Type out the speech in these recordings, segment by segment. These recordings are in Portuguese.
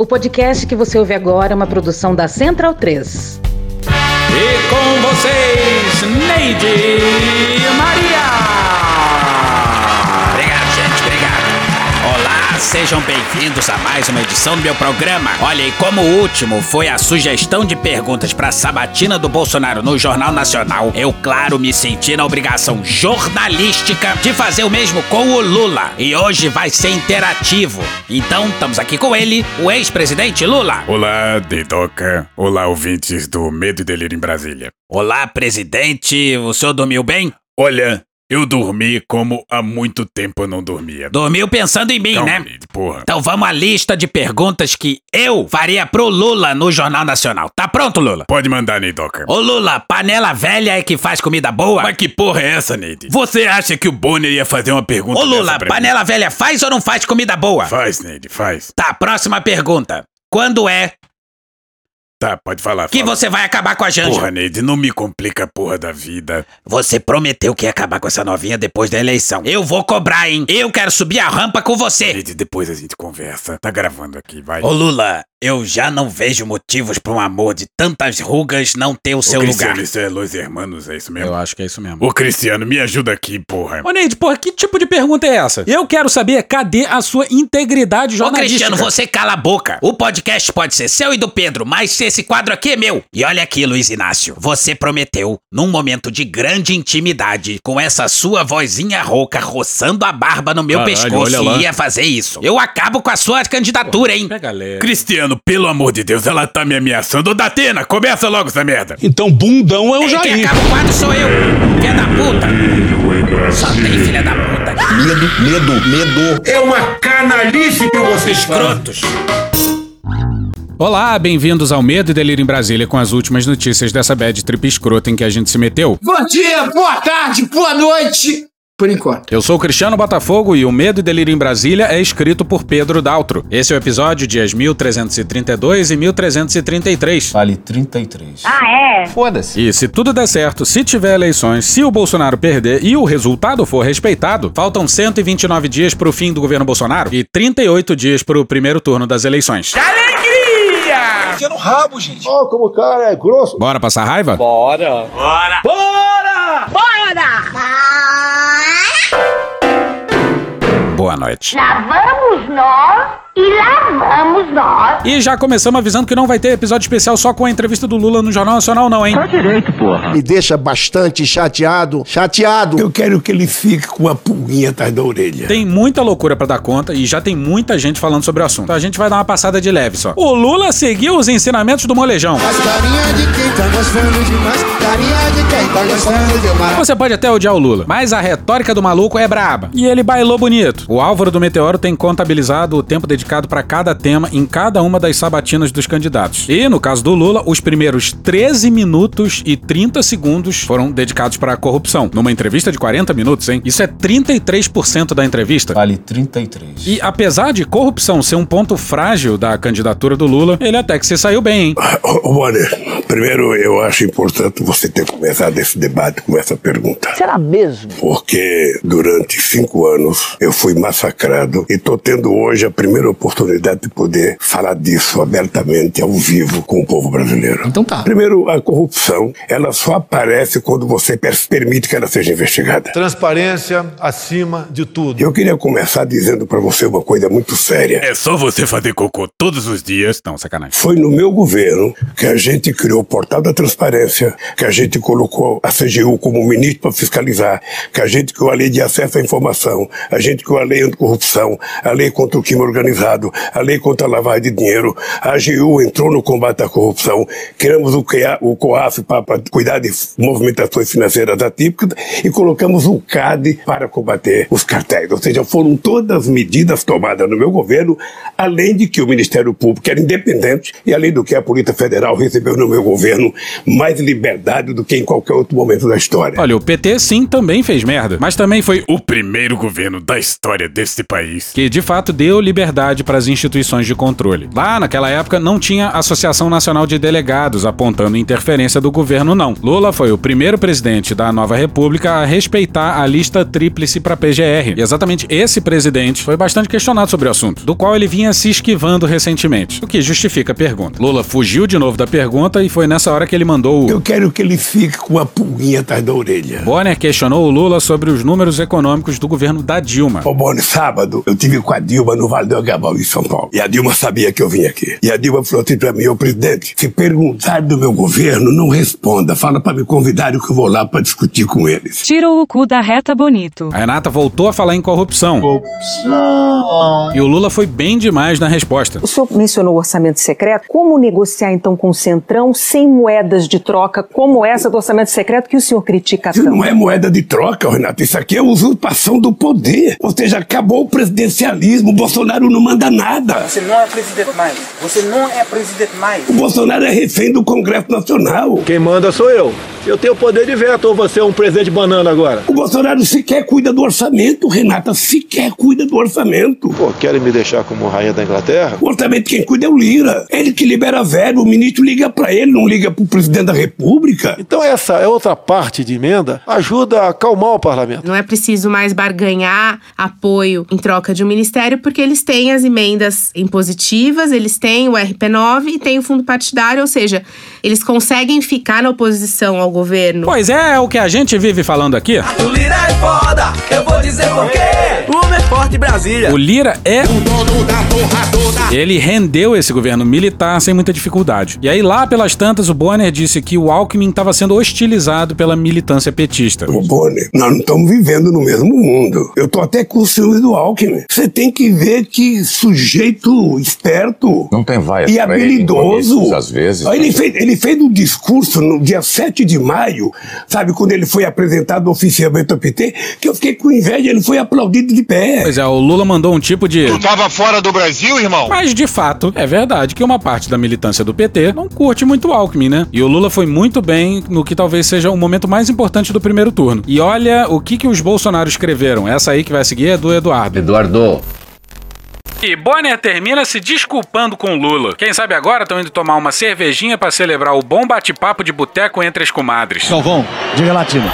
O podcast que você ouve agora é uma produção da Central 3. E com vocês, Neide Maria. Sejam bem-vindos a mais uma edição do meu programa. Olha, e como o último foi a sugestão de perguntas para a sabatina do Bolsonaro no Jornal Nacional, eu, claro, me senti na obrigação jornalística de fazer o mesmo com o Lula. E hoje vai ser interativo. Então, estamos aqui com ele, o ex-presidente Lula. Olá, Dedoca. Olá, ouvintes do Medo e Delírio em Brasília. Olá, presidente. O senhor dormiu bem? Olha, eu dormi como há muito tempo eu não dormia. Dormiu pensando em mim, Calma, né? Porra. Então vamos à lista de perguntas que eu faria pro Lula no Jornal Nacional. Tá pronto, Lula? Pode mandar, Neidoca. Ô Lula, panela velha é que faz comida boa? Mas que porra é essa, Neide? Você acha que o Bonner ia fazer uma pergunta Ô Lula, panela velha faz ou não faz comida boa? Faz, Neide, faz. Tá, próxima pergunta. Quando é Tá, pode falar, que fala. você vai acabar com a Janja? Porra, Neide, não me complica a porra da vida. Você prometeu que ia acabar com essa novinha depois da eleição. Eu vou cobrar, hein? Eu quero subir a rampa com você. Neide, depois a gente conversa. Tá gravando aqui, vai. Ô Lula, eu já não vejo motivos para um amor de tantas rugas não ter o seu Ô, lugar. Cristiano, isso é Los Hermanos, é isso mesmo? Eu acho que é isso mesmo. Ô, Cristiano, me ajuda aqui, porra. Ô, Neide, porra, que tipo de pergunta é essa? Eu quero saber cadê a sua integridade Ô jornalística. Cristiano, você cala a boca. O podcast pode ser seu e do Pedro, mas esse quadro aqui é meu. E olha aqui, Luiz Inácio. Você prometeu, num momento de grande intimidade, com essa sua vozinha rouca roçando a barba no meu Caralho, pescoço, ia fazer isso. Eu acabo com a sua candidatura, hein? Pega leve. Cristiano, pelo amor de Deus, ela tá me ameaçando. Ô, Datena, começa logo essa merda. Então, bundão é o Quem Jair. acaba o quadro sou eu. Filha da puta. Só tem filha da puta. Medo, medo, medo. É uma canalice que vocês. Escrotos. Olá, bem-vindos ao Medo e Delírio em Brasília com as últimas notícias dessa bad trip escrota em que a gente se meteu. Bom dia, boa tarde, boa noite. Por enquanto. Eu sou o Cristiano Botafogo e o Medo e Delírio em Brasília é escrito por Pedro Daltro. Esse é o episódio dias 1332 e 1333. Vale 33. Ah, é? Foda-se. E se tudo der certo, se tiver eleições, se o Bolsonaro perder e o resultado for respeitado, faltam 129 dias pro fim do governo Bolsonaro e 38 dias pro primeiro turno das eleições. Enfia no rabo, gente. Ó, como o cara é grosso. Bora passar raiva? Boa noite. Lá vamos nós e lá vamos nós. E já começamos avisando que não vai ter episódio especial só com a entrevista do Lula no Jornal Nacional, não, hein? Me deixa bastante chateado. Chateado. Eu quero que ele fique com a pulguinha atrás da orelha. Tem muita loucura pra dar conta e já tem muita gente falando sobre o assunto. Então a gente vai dar uma passada de leve só. O Lula seguiu os ensinamentos do molejão. Carinha de quem tá gostando demais. Carinha de quem tá gostando demais. Você pode até odiar o Lula, mas a retórica do maluco é braba. E ele bailou bonito. O Álvaro do Meteoro tem contabilizado o tempo dedicado pra cada tema em cada uma das sabatinas dos candidatos. E, no caso do Lula, os primeiros 13 minutos e 30 segundos foram dedicados pra corrupção. Numa entrevista de 40 minutos, hein? Isso é 33% da entrevista. Vale 33. E apesar de corrupção ser um ponto frágil da candidatura do Lula, ele até que se saiu bem, hein? Bonner, primeiro eu acho importante você ter começado esse debate com essa pergunta. Será mesmo? Porque durante cinco anos eu fui massacrado e tô tendo hoje a primeira oportunidade de poder falar disso abertamente, ao vivo, com o povo brasileiro. Então tá. Primeiro, a corrupção, ela só aparece quando você per- permite que ela seja investigada. Transparência acima de tudo. Eu queria começar dizendo pra você uma coisa muito séria. É só você fazer cocô todos os dias. Não, sacanagem. Foi no meu governo que a gente criou o portal da transparência, que a gente colocou a CGU como ministro para fiscalizar, que a gente criou a lei de acesso à informação, a gente criou a lei anticorrupção, a lei contra o crime organizado, a lei contra a lavagem de dinheiro. A AGU entrou no combate à corrupção, criamos o, CEA o COAF para cuidar de movimentações financeiras atípicas e colocamos o CAD para combater os cartéis. Ou seja, foram todas medidas tomadas no meu governo, além de que o Ministério Público era independente e além do que a Polícia Federal recebeu no meu governo mais liberdade do que em qualquer outro momento da história. Olha, o PT sim também fez merda, mas também foi o primeiro governo da história desse país. que de fato deu liberdade para as instituições de controle. Lá naquela época não tinha Associação Nacional de Delegados apontando interferência do governo, não. Lula foi o primeiro presidente da nova república a respeitar a lista tríplice para PGR. E exatamente esse presidente foi bastante questionado sobre o assunto, do qual ele vinha se esquivando recentemente, o que justifica a pergunta. Lula fugiu de novo da pergunta e foi nessa hora que ele mandou o. Eu quero que ele fique com a pulguinha atrás da orelha. Bonner questionou o Lula sobre os números econômicos do governo da Dilma. Ô, Boni, sábado eu tive com a Dilma no Vale do Agabal, em São Paulo. E a Dilma sabia que eu vim aqui. E a Dilma falou assim pra mim, ô presidente, se perguntar do meu governo, não responda. Fala pra me convidarem que eu vou lá pra discutir com eles. Tira o cu da reta bonito. A Renata voltou a falar em corrupção. E o Lula foi bem demais na resposta. O senhor mencionou o orçamento secreto. Como negociar então com o Centrão sem moedas de troca como essa do orçamento secreto que o senhor critica Isso tanto? não é moeda de troca, Renato. Isso aqui é usurpação do poder. Ou seja, acabou o presidencialismo. O Bolsonaro não manda nada. Você não é presidente mais. Você não é presidente mais. O Bolsonaro é refém do Congresso Nacional. Quem manda sou eu. Eu tenho poder de veto ou você é um presidente banana agora? O Bolsonaro sequer cuida do orçamento, Renata. Sequer cuida do orçamento. Pô, querem me deixar como rainha da Inglaterra? O orçamento quem cuida é o Lira. Ele que libera verbo, o ministro liga pra ele, não liga pro presidente da República. Então essa é outra parte de emenda, ajuda a acalmar o parlamento. Não é preciso mais barganhar apoio em troca de um ministério, porque eles têm as emendas impositivas, eles têm o RP9 e têm o fundo partidário, ou seja, eles conseguem ficar na oposição ao governo. Pois é, é o que a gente vive falando aqui. O Lira é foda, eu vou dizer por quê. O homem é forte em Brasília. O Lira é. Ele rendeu esse governo militar sem muita dificuldade. E aí, lá pelas tantas, o Bonner disse que o Alckmin estava sendo hostilizado pela militância petista. Ô, Bonner, nós não estamos vivendo no mesmo mundo. Eu tô até com o ciúme do Alckmin. Você tem que ver que sujeito esperto Não tem vai e habilidoso. Às vezes. Ele fez, ele fez um discurso no dia 7 de maio, sabe, quando ele foi apresentado oficialmente ao PT, que eu fiquei com inveja, ele foi aplaudido de pé. Pois é, o Lula mandou um tipo de. tava fora do Brasil, irmão? Mas de fato, é verdade que uma parte da militância do PT não curte muito o Alckmin, né? E o Lula foi muito bem no que talvez seja o momento mais importante do primeiro turno. E olha o que, que os Bolsonaro escreveram. Essa aí que vai seguir é do Eduardo. Eduardo. E Bonner termina se desculpando com Lula. Quem sabe agora estão indo tomar uma cervejinha pra celebrar o bom bate-papo de boteco entre as comadres. Galvão, diga latino.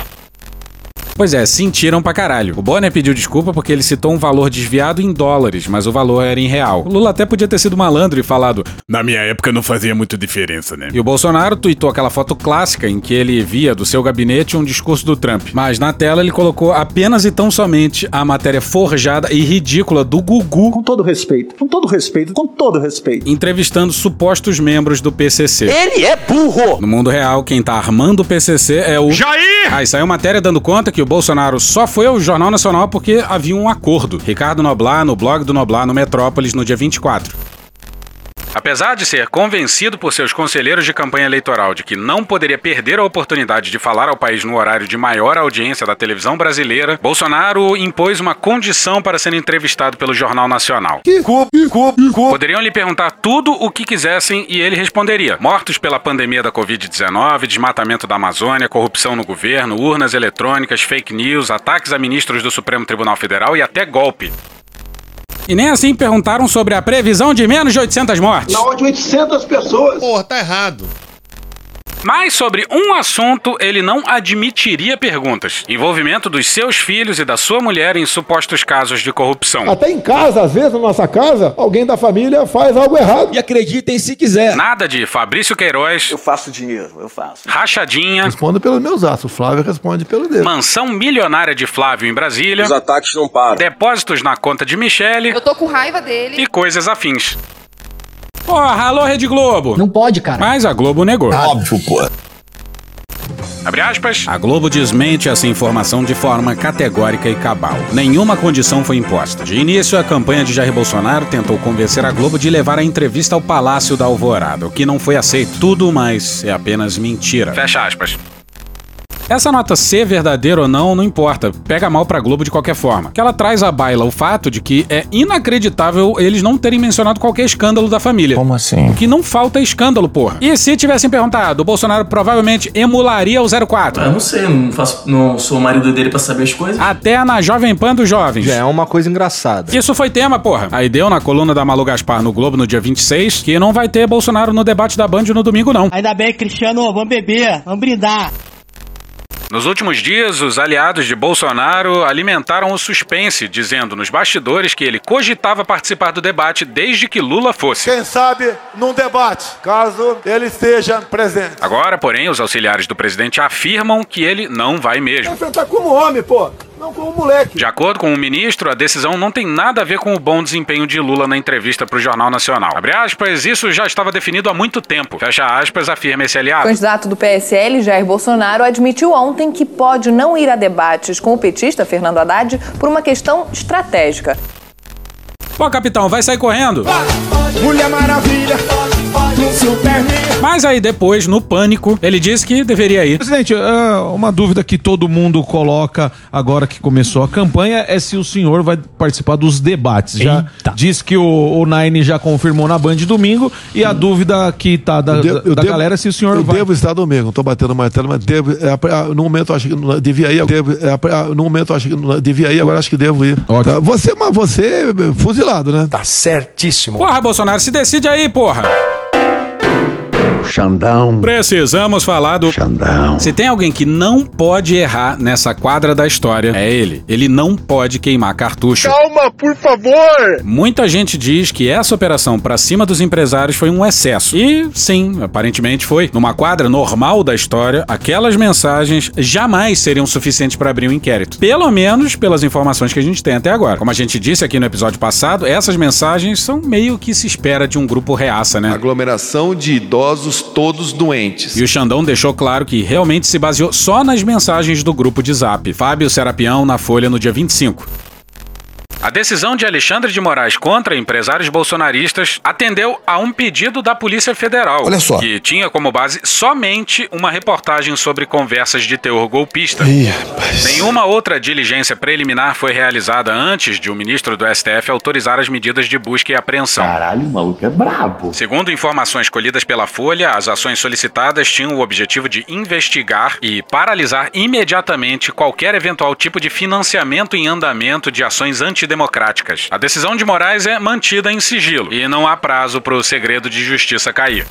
Pois é, sentiram pra caralho. O Bonner pediu desculpa porque ele citou um valor desviado em dólares, mas o valor era em real. O Lula até podia ter sido malandro e falado. Na minha época não fazia muita diferença, né? E o Bolsonaro tuitou aquela foto clássica em que ele via do seu gabinete um discurso do Trump. Mas na tela ele colocou apenas e tão somente a matéria forjada e ridícula do Gugu. Com todo respeito, com todo respeito, com todo respeito. Entrevistando supostos membros do PCC. Ele é burro. No mundo real, quem tá armando o PCC é o. Jair! Aí saiu matéria dando conta que o Bolsonaro só foi ao Jornal Nacional porque havia um acordo. Ricardo Noblar, no blog do Noblar no Metrópolis, no dia 24. Apesar de ser convencido por seus conselheiros de campanha eleitoral de que não poderia perder a oportunidade de falar ao país no horário de maior audiência da televisão brasileira, Bolsonaro impôs uma condição para ser entrevistado pelo Jornal Nacional. Poderiam lhe perguntar tudo o que quisessem e ele responderia: mortos pela pandemia da Covid-19, desmatamento da Amazônia, corrupção no governo, urnas eletrônicas, fake news, ataques a ministros do Supremo Tribunal Federal e até golpe. E nem assim perguntaram sobre a previsão de menos de 800 mortes. Na hora de 800 pessoas. Porra, tá errado. Mas sobre um assunto ele não admitiria perguntas: envolvimento dos seus filhos e da sua mulher em supostos casos de corrupção. Até em casa, às vezes, na nossa casa, alguém da família faz algo errado. E acreditem se quiser. Nada de Fabrício Queiroz, Eu faço dinheiro, eu faço. rachadinha, Respondo pelos meus atos, o Flávio responde pelo dele. mansão milionária de Flávio em Brasília, ataques não param. depósitos na conta de Michele Eu tô com raiva dele. e coisas afins. Porra, alô Rede Globo! Não pode, cara. Mas a Globo negou. Óbvio, pô. Abre aspas. A Globo desmente essa informação de forma categórica e cabal. Nenhuma condição foi imposta. De início, a campanha de Jair Bolsonaro tentou convencer a Globo de levar a entrevista ao Palácio da Alvorada, o que não foi aceito. Tudo mais é apenas mentira. Fecha aspas. Essa nota ser verdadeira ou não, não importa. Pega mal pra Globo de qualquer forma. Que ela traz à baila o fato de que é inacreditável eles não terem mencionado qualquer escândalo da família. Como assim? O que não falta é escândalo, porra. E se tivessem perguntado, o Bolsonaro provavelmente emularia o 04? Eu não sei, não, faço, não sou o marido dele pra saber as coisas. Até na Jovem Pan dos Jovens. Já é uma coisa engraçada. Isso foi tema, porra. Aí deu na coluna da Malu Gaspar no Globo no dia 26 que não vai ter Bolsonaro no debate da Band no domingo, não. Ainda bem, Cristiano, vamos beber, vamos brindar. Nos últimos dias, os aliados de Bolsonaro alimentaram o suspense, dizendo nos bastidores que ele cogitava participar do debate desde que Lula fosse. Quem sabe num debate, caso ele esteja presente. Agora, porém, os auxiliares do presidente afirmam que ele não vai mesmo. Enfrentar como homem, pô. Não como moleque. De acordo com o ministro, a decisão não tem nada a ver com o bom desempenho de Lula na entrevista para o Jornal Nacional. Abre aspas, isso já estava definido há muito tempo. Fecha aspas, afirma esse O aliado. candidato do PSL, Jair Bolsonaro, admitiu ontem que pode não ir a debates com o petista Fernando Haddad por uma questão estratégica. Pô, capitão, vai sair correndo? Mulher Maravilha. Mas aí depois, no pânico, ele disse que deveria ir. Presidente, é, uma dúvida que todo mundo coloca agora que começou a campanha é se o senhor vai participar dos debates. Já diz que o, o Nine já confirmou na Band domingo e a dúvida que tá da, Eu devo- da devo- galera é se o senhor eu vai. devo estar domingo, não tô batendo martelo, mas devo. é, é, no momento eu acho que não- devia ir. Devo, é, é, no momento eu acho que não- devia ir, agora acho que devo ir. Tá, Você, mas você é fuzilado, né? Tá certíssimo. Porra, Bolsonaro, se decide aí, porra. Xandão. Precisamos falar do Xandão. Se tem alguém que não pode errar nessa quadra da história, é ele. Ele não pode queimar cartucho. Calma, por favor! Muita gente diz que essa operação pra cima dos empresários foi um excesso. E sim, aparentemente foi. Numa quadra normal da história, aquelas mensagens jamais seriam suficientes pra abrir um inquérito. Pelo menos pelas informações que a gente tem até agora. Como a gente disse aqui no episódio passado, essas mensagens são meio que se espera de um grupo reaça, né? Aglomeração de idosos todos doentes. E o Xandão deixou claro que realmente se baseou só nas mensagens do grupo de zap. Fábio Serapião na Folha no dia 25. A decisão de Alexandre de Moraes contra empresários bolsonaristas atendeu a um pedido da Polícia Federal, Olha só. que tinha como base somente uma reportagem sobre conversas de teor golpista. Ih, rapaz. Nenhuma outra diligência preliminar foi realizada antes de o ministro do STF autorizar as medidas de busca e apreensão. Caralho, o maluco é brabo. Segundo informações colhidas pela Folha, as ações solicitadas tinham o objetivo de investigar e paralisar imediatamente qualquer eventual tipo de financiamento em andamento de ações antidemocráticas. A decisão de Moraes é mantida em sigilo e não há prazo para o segredo de justiça cair.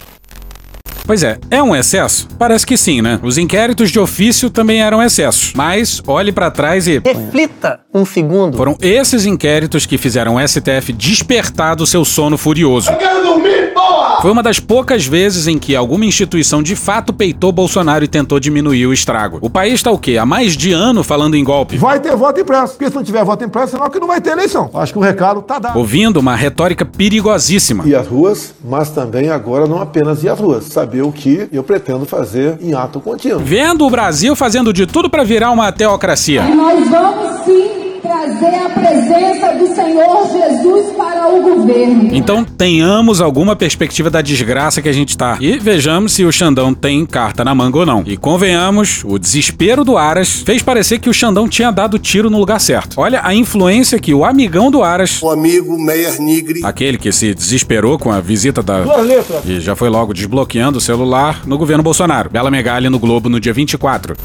Pois é, é um excesso? Parece que sim, né? Os inquéritos de ofício também eram excessos. Mas olhe pra trás e. Reflita um segundo. Foram esses inquéritos que fizeram o STF despertar do seu sono furioso. Quero dormir, porra! Foi uma das poucas vezes em que alguma instituição de fato peitou Bolsonaro e tentou diminuir o estrago. O país tá o quê? Há mais de ano falando em golpe. Vai ter voto impresso. Porque se não tiver voto impresso, senão que não vai ter eleição. Acho que o recado tá dado. Ouvindo uma retórica perigosíssima. E as ruas, mas também agora não apenas ir às ruas. Saber o que eu pretendo fazer em ato contínuo. Vendo o Brasil fazendo de tudo pra virar uma teocracia. Nós vamos sim trazer a presença do Senhor Jesus para o governo. Então tenhamos alguma perspectiva da desgraça que a gente tá. E vejamos se o Xandão tem carta na manga ou não. E convenhamos, o desespero do Aras fez parecer que o Xandão tinha dado tiro no lugar certo. Olha a influência que o amigão do Aras, O amigo Meyer Nigri. aquele que se desesperou com a visita da. Duas letras. E já foi logo desbloqueando o celular no governo Bolsonaro. Bela Megali no Globo no dia 24.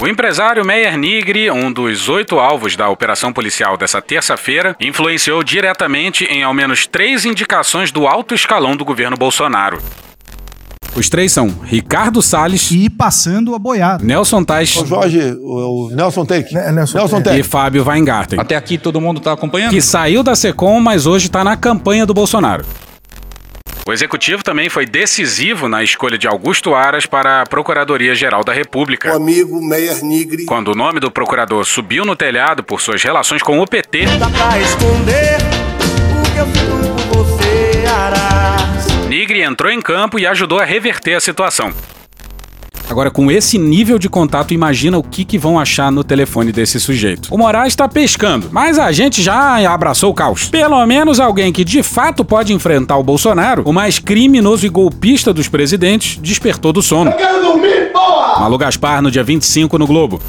O empresário Meyer Nigri, um dos oito alvos da operação policial dessa terça-feira, influenciou diretamente em ao menos três indicações do alto escalão do governo Bolsonaro. Os três são Ricardo Salles e passando a boiada. Nelson Tais O Jorge, o, o Nelson Take. Nelson, e Take. Fábio Weingarten, Até aqui todo mundo tá acompanhando? que saiu da Secom, mas hoje está na campanha do Bolsonaro. O executivo também foi decisivo na escolha de Augusto Aras para a Procuradoria-Geral da O República. amigo Meyer Nigri. Quando o nome do procurador subiu no telhado por suas relações com o PT, Dá pra esconder o que eu por você, Aras. Nigri entrou em campo e ajudou a reverter a situação. Agora, com esse nível de contato, imagina o que, que vão achar no telefone desse sujeito. O Moraes está pescando, mas a gente já abraçou o caos. Pelo menos alguém que de fato pode enfrentar o Bolsonaro, o mais criminoso e golpista dos presidentes, despertou do sono. Eu quero dormir, porra! Malu Gaspar no dia 25 no Globo.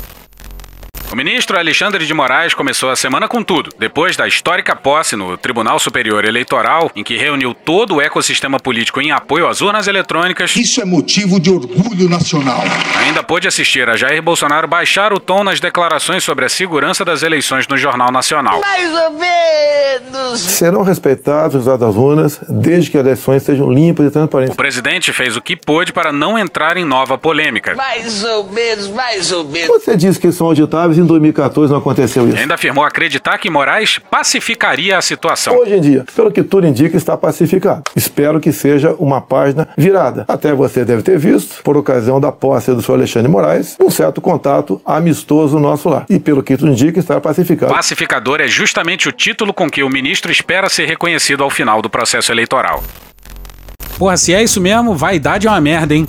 O ministro Alexandre de Moraes começou a semana com tudo, depois da histórica posse no Tribunal Superior Eleitoral, em que reuniu todo o ecossistema político em apoio às urnas eletrônicas. Isso é motivo de orgulho nacional. Ainda pôde assistir a Jair Bolsonaro baixar o tom nas declarações sobre a segurança das eleições no Jornal Nacional. Mais ou menos. Serão respeitados os resultados das urnas, desde que as eleições sejam limpas e transparentes. O presidente fez o que pôde para não entrar em nova polêmica. Mais ou menos, mais ou menos. Você disse que são auditáveis em 2014 não aconteceu isso. Ainda afirmou acreditar que Moraes pacificaria a situação. Hoje em dia, pelo que tudo indica, está pacificado. Espero que seja uma página virada. Até você deve ter visto, por ocasião da posse do senhor Alexandre Moraes, um certo contato amistoso nosso lá. E pelo que tudo indica, está pacificado. Pacificador é justamente o título com que o ministro espera ser reconhecido ao final do processo eleitoral. Porra, se é isso mesmo, vaidade é uma merda, hein?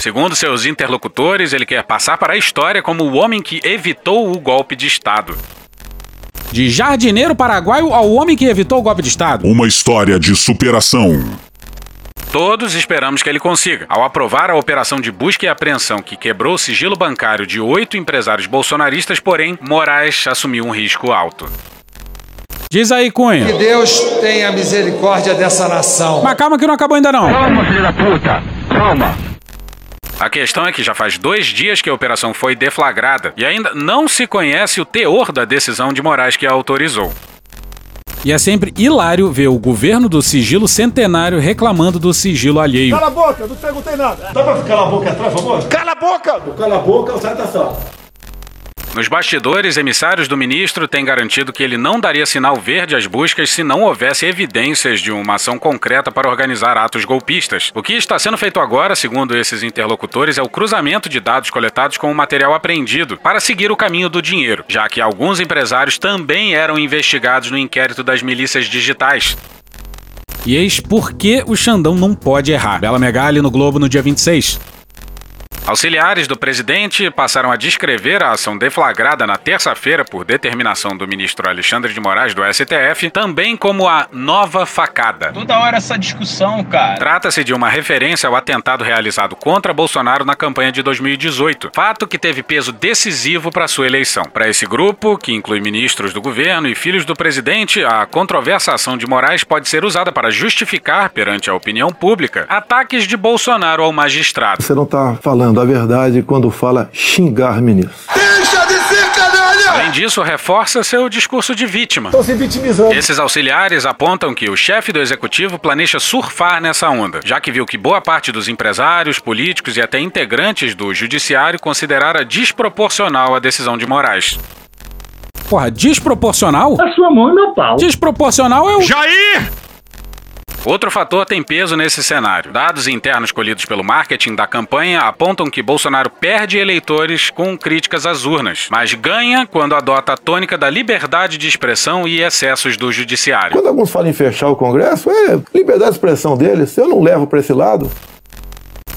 Segundo seus interlocutores, ele quer passar para a história como o homem que evitou o golpe de Estado. De jardineiro paraguaio ao homem que evitou o golpe de Estado. Uma história de superação. Todos esperamos que ele consiga. Ao aprovar a operação de busca e apreensão que quebrou o sigilo bancário de oito empresários bolsonaristas, porém, Moraes assumiu um risco alto. Diz aí, Cunha. Que Deus tenha misericórdia dessa nação. Mas calma que não acabou ainda não. Calma, filho da puta. Calma. A questão é que já faz dois dias que a operação foi deflagrada e ainda não se conhece o teor da decisão de Moraes que a autorizou. E é sempre hilário ver o governo do sigilo centenário reclamando do sigilo alheio. Cala a boca, não perguntei nada. Dá pra ficar a boca atrás, por favor? Cala a boca! Cala a boca, sai da sala. Nos bastidores, emissários do ministro têm garantido que ele não daria sinal verde às buscas se não houvesse evidências de uma ação concreta para organizar atos golpistas. O que está sendo feito agora, segundo esses interlocutores, é o cruzamento de dados coletados com o material apreendido para seguir o caminho do dinheiro, já que alguns empresários também eram investigados no inquérito das milícias digitais. E eis por que o Xandão não pode errar. Bela Megali no Globo no dia 26. Auxiliares do presidente passaram a descrever a ação deflagrada na terça-feira por determinação do ministro Alexandre de Moraes do STF também como a nova facada. Toda hora essa discussão, cara. Trata-se de uma referência ao atentado realizado contra Bolsonaro na campanha de 2018, fato que teve peso decisivo para sua eleição. Para esse grupo, que inclui ministros do governo e filhos do presidente, a controversa ação de Moraes pode ser usada para justificar perante a opinião pública ataques de Bolsonaro ao magistrado. Você não está falando a verdade quando fala xingar ministro. Deixa de ser canalha! Além disso, reforça seu discurso de vítima. Estão se vitimizando. Esses auxiliares apontam que o chefe do executivo planeja surfar nessa onda, já que viu que boa parte dos empresários, políticos e até integrantes do judiciário considerara desproporcional a decisão de Moraes. Porra, desproporcional? A sua mão e meu pau. Desproporcional é o. Jair! Outro fator tem peso nesse cenário. Dados internos colhidos pelo marketing da campanha apontam que Bolsonaro perde eleitores com críticas às urnas, mas ganha quando adota a tônica da liberdade de expressão e excessos do judiciário. Quando alguns falam em fechar o Congresso, é liberdade de expressão deles. Eu não levo para esse lado.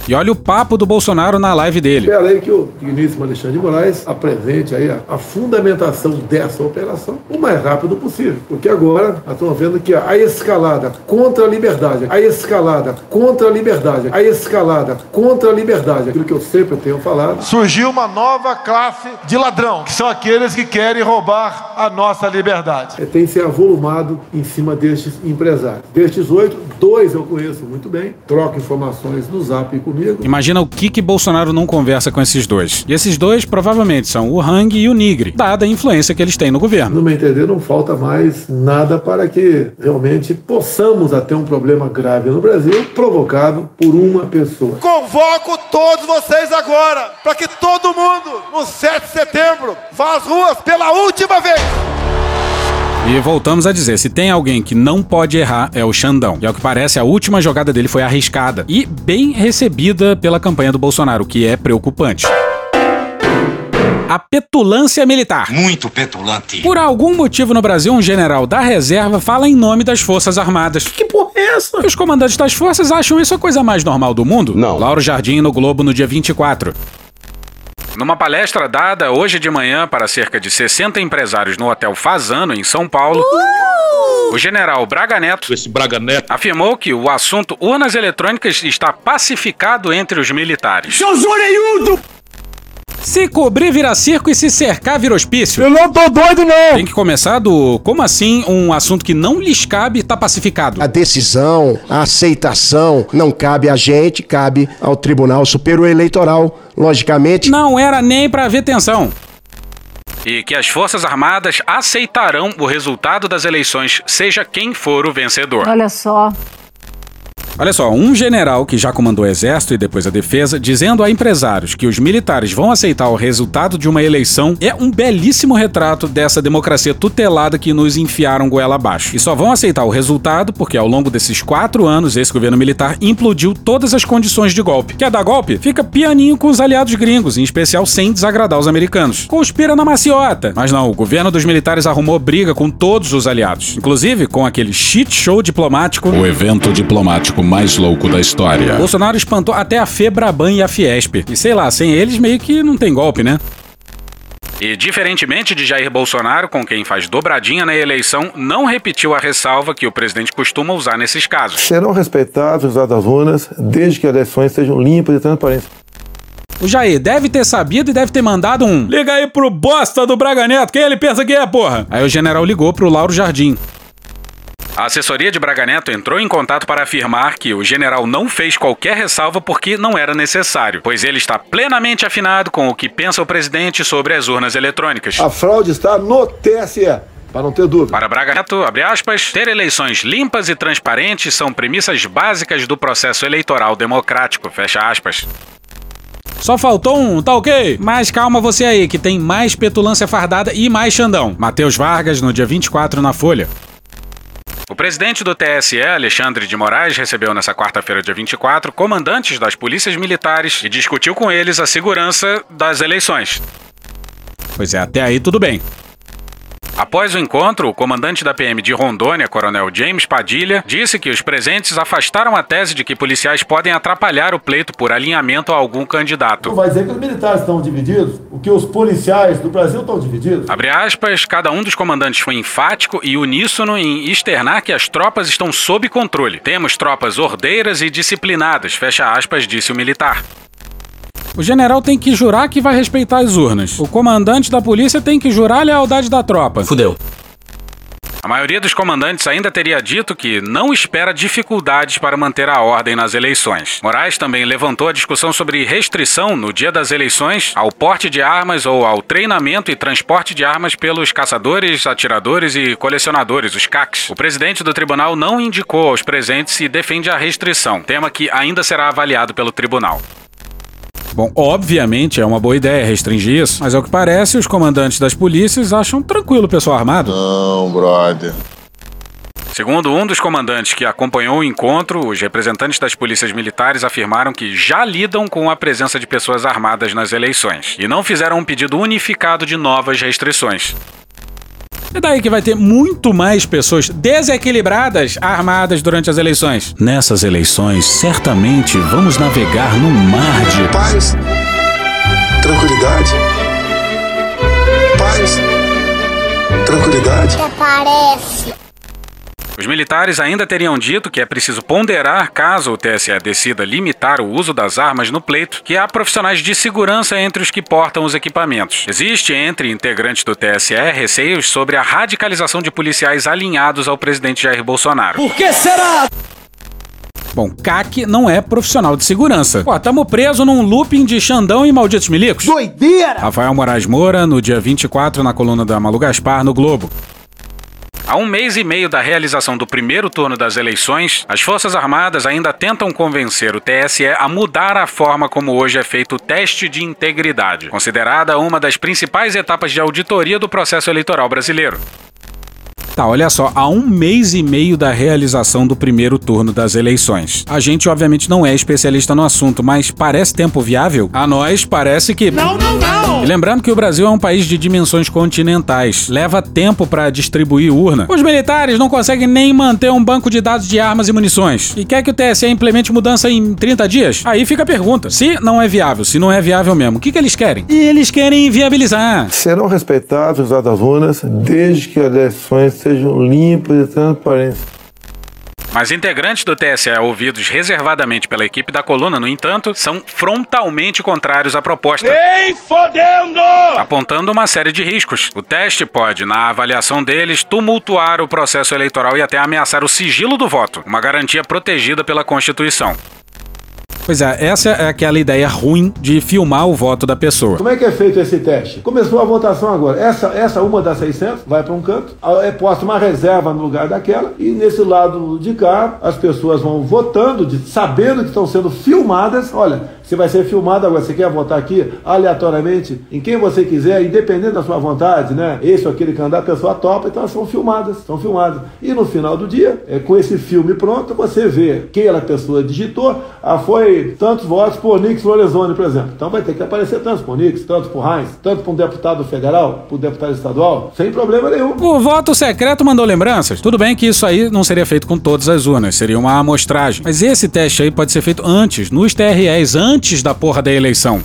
E olha o papo do Bolsonaro na live dele. Espera aí que o digníssimo Alexandre de Moraes apresente aí a, a, fundamentação dessa operação o mais rápido possível. Porque agora nós estamos vendo que a escalada contra a liberdade, a escalada contra a liberdade, a escalada contra a liberdade, aquilo que eu sempre tenho falado. Surgiu uma nova classe de ladrão, que são aqueles que querem roubar a nossa liberdade. É, tem se avolumado em cima destes empresários. Destes oito, dois eu conheço muito bem, troco informações no zap comigo. Imagina o que que Bolsonaro não conversa com esses dois. E esses dois provavelmente são o Hang e o Nigre, dada a influência que eles têm no governo. No meu entender, não falta mais nada para que realmente possamos ter um problema grave no Brasil provocado por uma pessoa. Convoco todos vocês agora para que todo mundo, no 7 de setembro, vá às ruas pela última vez. E voltamos a dizer, se tem alguém que não pode errar, é o Xandão. E ao que parece, a última jogada dele foi arriscada e bem recebida pela campanha do Bolsonaro, o que é preocupante. a petulância militar. Muito petulante. Por algum motivo no Brasil, um general da reserva fala em nome das Forças Armadas. Que porra é essa? Os comandantes das forças acham isso a coisa mais normal do mundo? Não. Lauro Jardim no Globo no dia 24. Numa palestra dada hoje de manhã para cerca de 60 empresários no Hotel Fazano, em São Paulo, o general Braga Neto, Esse Braga Neto. afirmou que o assunto urnas eletrônicas está pacificado entre os militares. Seus orelhudo! Se cobrir vira circo e se cercar vira hospício. Eu não tô doido, não! Tem que começar do como assim um assunto que não lhes cabe tá pacificado. A decisão, a aceitação não cabe a gente, cabe ao Tribunal Superior Eleitoral, logicamente. Não era nem pra ver tensão. E que as Forças Armadas aceitarão o resultado das eleições, seja quem for o vencedor. Olha só. Olha só, um general que já comandou o exército e depois a defesa, dizendo a empresários que os militares vão aceitar o resultado de uma eleição, é um belíssimo retrato dessa democracia tutelada que nos enfiaram goela abaixo. E só vão aceitar o resultado porque ao longo desses quatro anos esse governo militar implodiu todas as condições de golpe. Quer dar golpe? Fica pianinho com os aliados gringos, em especial sem desagradar os americanos. Conspira na maciota. Mas não, o governo dos militares arrumou briga com todos os aliados, inclusive com aquele shit show diplomático. O evento diplomático mais louco da história. Bolsonaro espantou até a Febraban e a Fiesp. E sei lá, sem eles meio que não tem golpe, né? E diferentemente de Jair Bolsonaro, com quem faz dobradinha na eleição, não repetiu a ressalva que o presidente costuma usar nesses casos. Serão respeitados os resultados das urnas, desde que as eleições sejam limpas e transparentes. O Jair deve ter sabido e deve ter mandado um Liga aí pro bosta do Braga Neto, quem ele pensa que é, porra? Aí o general ligou pro Lauro Jardim. A assessoria de Braga Neto entrou em contato para afirmar que o general não fez qualquer ressalva porque não era necessário, pois ele está plenamente afinado com o que pensa o presidente sobre as urnas eletrônicas. A fraude está no TSE, para não ter dúvida. Para Braga Neto, abre aspas, ter eleições limpas e transparentes são premissas básicas do processo eleitoral democrático, fecha aspas. Só faltou um, tá ok? Mas calma você aí, que tem mais petulância fardada e mais Xandão. Matheus Vargas, no dia 24, na Folha. O presidente do TSE, Alexandre de Moraes, recebeu nessa quarta-feira, dia 24, comandantes das polícias militares e discutiu com eles a segurança das eleições. Pois é, até aí tudo bem. Após o encontro, o comandante da PM de Rondônia, Coronel James Padilha, disse que os presentes afastaram a tese de que policiais podem atrapalhar o pleito por alinhamento a algum candidato. Não vai dizer que os militares estão divididos, o que os policiais do Brasil estão divididos. Abre aspas, cada um dos comandantes foi enfático e uníssono em externar que as tropas estão sob controle. Temos tropas ordeiras e disciplinadas, fecha aspas, disse o militar. O general tem que jurar que vai respeitar as urnas. O comandante da polícia tem que jurar a lealdade da tropa. Fudeu. A maioria dos comandantes ainda teria dito que não espera dificuldades para manter a ordem nas eleições. Moraes também levantou a discussão sobre restrição no dia das eleições ao porte de armas ou ao treinamento e transporte de armas pelos caçadores, atiradores e colecionadores, os CACs. O presidente do tribunal não indicou aos presentes se defende a restrição, tema que ainda será avaliado pelo tribunal. Bom, obviamente é uma boa ideia restringir isso, mas ao que parece, os comandantes das polícias acham tranquilo o pessoal armado. Não, brother. Segundo um dos comandantes que acompanhou o encontro, os representantes das polícias militares afirmaram que já lidam com a presença de pessoas armadas nas eleições e não fizeram um pedido unificado de novas restrições. E daí que vai ter muito mais pessoas desequilibradas armadas durante as eleições. Nessas eleições, certamente vamos navegar num mar de Paz. Tranquilidade. Paz. Tranquilidade. Parece. Os militares ainda teriam dito que é preciso ponderar, caso o TSE decida limitar o uso das armas no pleito, que há profissionais de segurança entre os que portam os equipamentos. Existe entre integrantes do TSE receios sobre a radicalização de policiais alinhados ao presidente Jair Bolsonaro. Por que será? Bom, CAC não é profissional de segurança. Pô, tamo preso num looping de Xandão e malditos milicos. Doideira! Rafael Moraes Moura, no dia 24, na coluna da Malu Gaspar, no Globo. Há um mês e meio da realização do primeiro turno das eleições, as Forças Armadas ainda tentam convencer o TSE a mudar a forma como hoje é feito o teste de integridade, considerada uma das principais etapas de auditoria do processo eleitoral brasileiro. Tá, olha só, há um mês e meio da realização do primeiro turno das eleições. A gente, obviamente, não é especialista no assunto, mas parece tempo viável? A nós parece que. Não, não, não! E lembrando que o Brasil é um país de dimensões continentais. Leva tempo para distribuir urna. Os militares não conseguem nem manter um banco de dados de armas e munições. E quer que o TSE implemente mudança em 30 dias? Aí fica a pergunta. Se não é viável, se não é viável mesmo, o que, que eles querem? E eles querem inviabilizar. Serão respeitados os das urnas desde que as eleições sejam limpas e transparentes. Mas integrantes do TSE ouvidos reservadamente pela equipe da coluna, no entanto, são frontalmente contrários à proposta. Nem fodendo! Apontando uma série de riscos. O teste pode, na avaliação deles, tumultuar o processo eleitoral e até ameaçar o sigilo do voto, uma garantia protegida pela Constituição. Pois é, essa é aquela ideia ruim de filmar o voto da pessoa. Como é que é feito esse teste? Começou a votação agora. Essa, essa uma das 600 vai para um canto, é posta uma reserva no lugar daquela, e nesse lado de cá as pessoas vão votando, de, sabendo que estão sendo filmadas. Olha, você vai ser filmado agora. Você quer votar aqui aleatoriamente em quem você quiser, independente da sua vontade, né? Esse ou aquele candidato, a pessoa topa, então elas são filmadas, são filmadas. E no final do dia, é, com esse filme pronto, você vê quem aquela pessoa digitou. Ah, foi tantos votos por Nix Lorenzoni, por exemplo. Então vai ter que aparecer tantos por Nix, tantos por Heinz, tanto para um deputado federal, para um deputado estadual, sem problema nenhum. O voto secreto mandou lembranças. Tudo bem que isso aí não seria feito com todas as urnas, seria uma amostragem. Mas esse teste aí pode ser feito antes, nos TREs, antes da porra da eleição.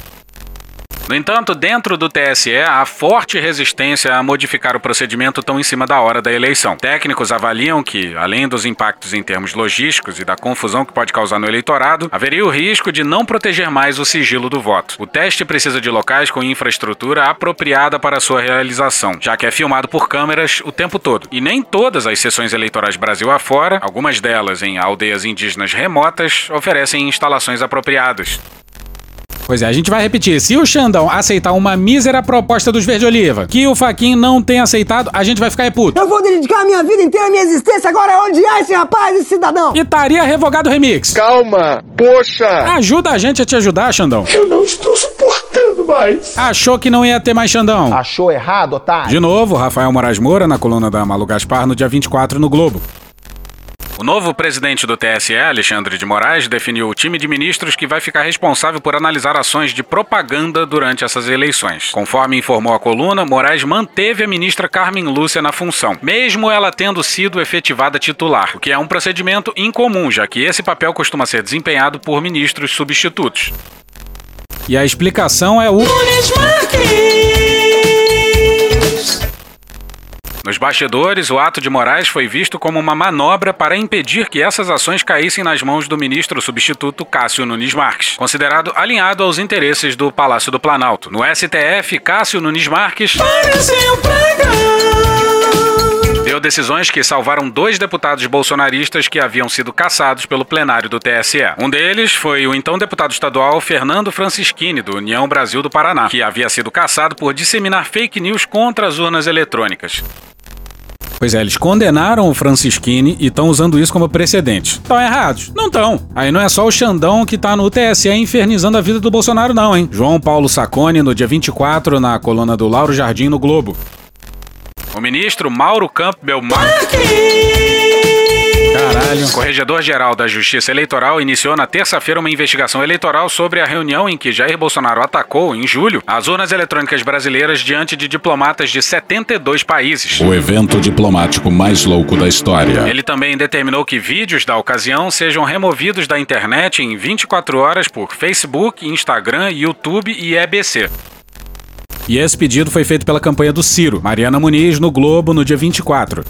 No entanto, dentro do TSE, há forte resistência a modificar o procedimento tão em cima da hora da eleição. Técnicos avaliam que, além dos impactos em termos logísticos e da confusão que pode causar no eleitorado, haveria o risco de não proteger mais o sigilo do voto. O teste precisa de locais com infraestrutura apropriada para sua realização, já que é filmado por câmeras o tempo todo. E nem todas as sessões eleitorais Brasil afora, algumas delas em aldeias indígenas remotas, oferecem instalações apropriadas. Pois é, a gente vai repetir. Se o Xandão aceitar uma mísera proposta dos Verde Oliva, que o Faquin não tem aceitado, a gente vai ficar é puto. Eu vou dedicar a minha vida inteira, a minha existência agora a odiar esse rapaz, esse cidadão. E estaria revogado o remix. Calma, poxa. Ajuda a gente a te ajudar, Xandão. Eu não estou suportando mais. Achou que não ia ter mais Xandão. Achou errado, otário. De novo, Rafael Moraes Moura na coluna da Malu Gaspar no dia 24 no Globo. O novo presidente do TSE, Alexandre de Moraes, definiu o time de ministros que vai ficar responsável por analisar ações de propaganda durante essas eleições. Conforme informou a coluna, Moraes manteve a ministra Carmen Lúcia na função, mesmo ela tendo sido efetivada titular, o que é um procedimento incomum, já que esse papel costuma ser desempenhado por ministros substitutos. E a explicação é o. Nos bastidores, o ato de Moraes foi visto como uma manobra para impedir que essas ações caíssem nas mãos do ministro substituto Cássio Nunes Marques, considerado alinhado aos interesses do Palácio do Planalto. No STF, Cássio Nunes Marques deu decisões que salvaram dois deputados bolsonaristas que haviam sido caçados pelo plenário do TSE. Um deles foi o então deputado estadual Fernando Francischini, do União Brasil do Paraná, que havia sido caçado por disseminar fake news contra as urnas eletrônicas. Pois é, eles condenaram o Francisquini e estão usando isso como precedente. Estão errados? Não estão. Aí não é só o Xandão que tá no TSE infernizando a vida do Bolsonaro, não, hein? João Paulo Saconi, no dia 24, na coluna do Lauro Jardim, no Globo. O ministro Mauro Campbell Caralho. Corregedor-Geral da Justiça Eleitoral iniciou na terça-feira uma investigação eleitoral sobre a reunião em que Jair Bolsonaro atacou, em julho, as urnas eletrônicas brasileiras diante de diplomatas de 72 países. O evento diplomático mais louco da história. Ele também determinou que vídeos da ocasião sejam removidos da internet em 24 horas por Facebook, Instagram, YouTube e EBC. E esse pedido foi feito pela campanha do Ciro, Mariana Muniz, no Globo, no dia 24.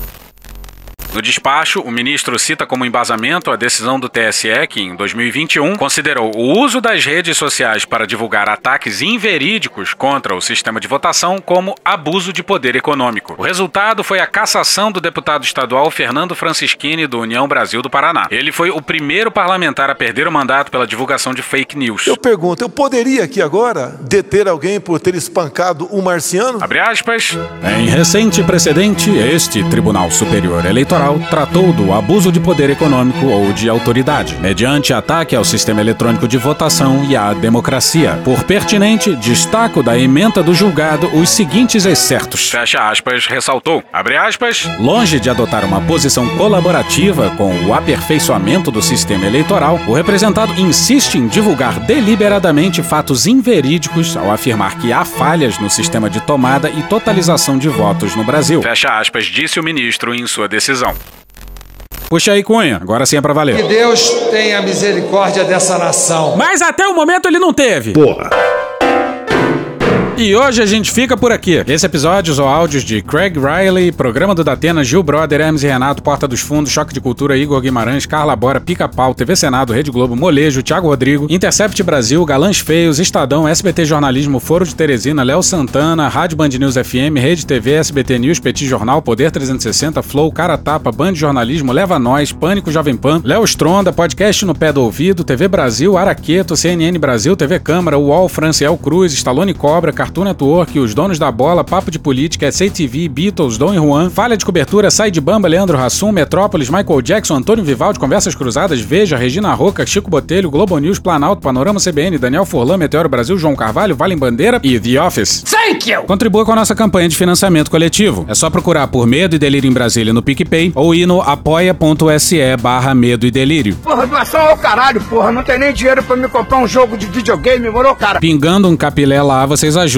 No despacho, o ministro cita como embasamento a decisão do TSE que, em 2021, considerou o uso das redes sociais para divulgar ataques inverídicos contra o sistema de votação como abuso de poder econômico. O resultado foi a cassação do deputado estadual Fernando Francischini, do União Brasil do Paraná. Ele foi o primeiro parlamentar a perder o mandato pela divulgação de fake news. Eu pergunto, eu poderia aqui agora deter alguém por ter espancado um marciano? Abre aspas. Em recente precedente, este Tribunal Superior Eleitoral Eleitoral tratou do abuso de poder econômico ou de autoridade, mediante ataque ao sistema eletrônico de votação e à democracia. Por pertinente, destaco da emenda do julgado os seguintes excertos. Fecha aspas, ressaltou. Abre aspas. Longe de adotar uma posição colaborativa com o aperfeiçoamento do sistema eleitoral, o representado insiste em divulgar deliberadamente fatos inverídicos ao afirmar que há falhas no sistema de tomada e totalização de votos no Brasil. Fecha aspas, disse o ministro em sua decisão. Puxa aí, Cunha. Agora sim é pra valer. Que Deus tenha misericórdia dessa nação. Mas até o momento ele não teve. Porra. E hoje a gente fica por aqui. Esse episódio ou áudios de Craig Riley, Programa do Datena, Gil Brother, Hermes e Renato, Porta dos Fundos, Choque de Cultura, Igor Guimarães, Carla Bora, Pica-Pau, TV Senado, Rede Globo, Molejo, Thiago Rodrigo, Intercept Brasil, Galãs Feios, Estadão, SBT Jornalismo, Foro de Teresina, Léo Santana, Rádio Band News FM, Rede TV, SBT News, Petit Jornal, Poder 360, Flow, Cara Tapa, Band Jornalismo, Leva Nós, Pânico Jovem Pan, Léo Stronda, Podcast no Pé do Ouvido, TV Brasil, Araqueto, CNN Brasil, TV Câmara, UOL, Franciel Cruz, Stallone Cobra, Cartoon Network, Os Donos da Bola, Papo de Política, SATV, Beatles, Dom e Juan, Falha de Cobertura, Sai de Bamba, Leandro Hassum, Metrópolis, Michael Jackson, Antônio Vivaldi, Conversas Cruzadas, Veja, Regina Roca, Chico Botelho, Globo News, Planalto, Panorama CBN, Daniel Forlan, Meteoro Brasil, João Carvalho, Vale Bandeira e The Office. Thank you! Contribua com a nossa campanha de financiamento coletivo. É só procurar por Medo e Delírio em Brasília no PicPay ou ir no apoia.se barra Medo e Delírio. Porra, doação ao caralho, porra. Não tem nem dinheiro pra me comprar um jogo de videogame, morou, cara? Pingando um capilé lá, vocês ajudam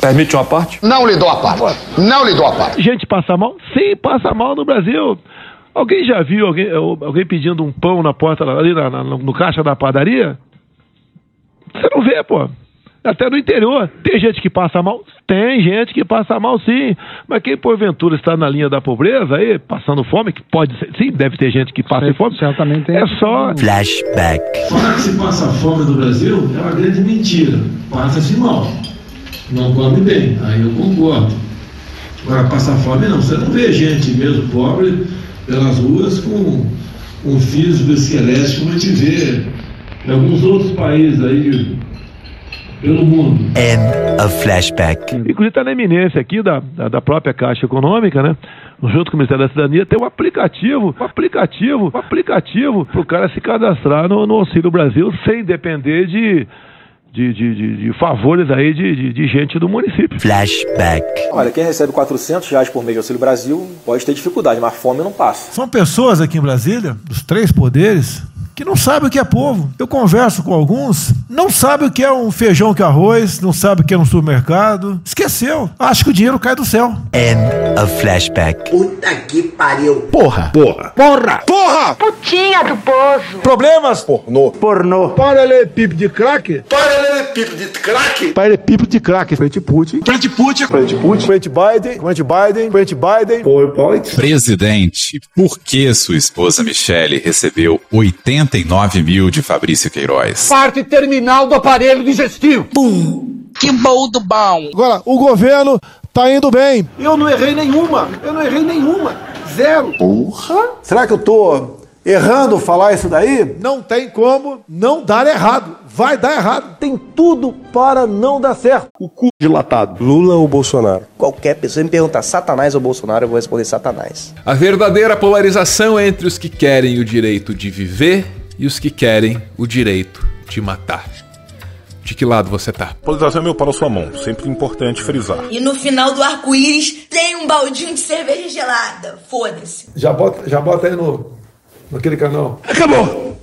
Permite uma parte? Não lhe dou a parte. Não lhe dou a parte. Gente passa mal? Sim, passa mal no Brasil. Alguém já viu alguém, alguém pedindo um pão na porta, ali na, na, no caixa da padaria? Você não vê, pô. Até no interior. Tem gente que passa mal? Tem gente que passa mal, sim. Mas quem porventura está na linha da pobreza aí, passando fome, que pode ser, sim, deve ter gente que passa fome. Certamente tem. É só. Flashback. Falar que se passa fome no Brasil é uma grande mentira. Passa-se mal. Não come bem. Aí eu concordo. Agora, passar fome não. Você não vê gente mesmo pobre pelas ruas com um físico esquelético como a gente vê em alguns outros países aí pelo mundo. End of Flashback. Inclusive está na eminência aqui da, da, da, própria Caixa Econômica, né? Junto com o Ministério da Cidadania, tem um aplicativo, um aplicativo, um aplicativo para o cara se cadastrar no, no Auxílio Brasil sem depender de, de, de, de, de, favores aí de, de, de, gente do município. Flashback. Olha, quem recebe 400 reais por mês de Auxílio Brasil pode ter dificuldade, mas fome não passa. São pessoas aqui em Brasília, dos três poderes, que não sabem o que é povo. Eu converso com alguns, não sabem o que é um feijão com arroz, não sabem o que é um supermercado. Esqueceu. Acho que o dinheiro cai do céu. End of Flashback. Puta que pariu. Porra. Porra. Porra. Porra. Putinha do poço. Problemas? Pornô. Pornô. Paralelepípedo de crack? Paralelepípedo de crack? Paralelepípedo de crack. Frente Putin. Frente Putin. Frente Putin. Frente Biden. Frente Biden. Frente Biden. PowerPoint. Presidente, por que sua esposa Michele recebeu 89 mil de Fabrício Queiroz? Parte terminal do aparelho digestivo. Pum. Que bom do bom. Agora, o governo tá indo bem. Eu não errei nenhuma. Eu não errei nenhuma. Zero. Porra. Será que eu tô errando falar isso daí? Não tem como não dar errado. Vai dar errado. Tem tudo para não dar certo. O cu dilatado. Lula ou Bolsonaro? Qualquer pessoa me perguntar Satanás ou Bolsonaro, eu vou responder Satanás. A verdadeira polarização é entre os que querem o direito de viver e os que querem o direito de matar. De que lado você tá? Polarização é meu para a sua mão, sempre importante frisar. E no final do arco-íris tem um baldinho de cerveja gelada. Foda-se. Já bota, já bota aí no, naquele canal. Acabou!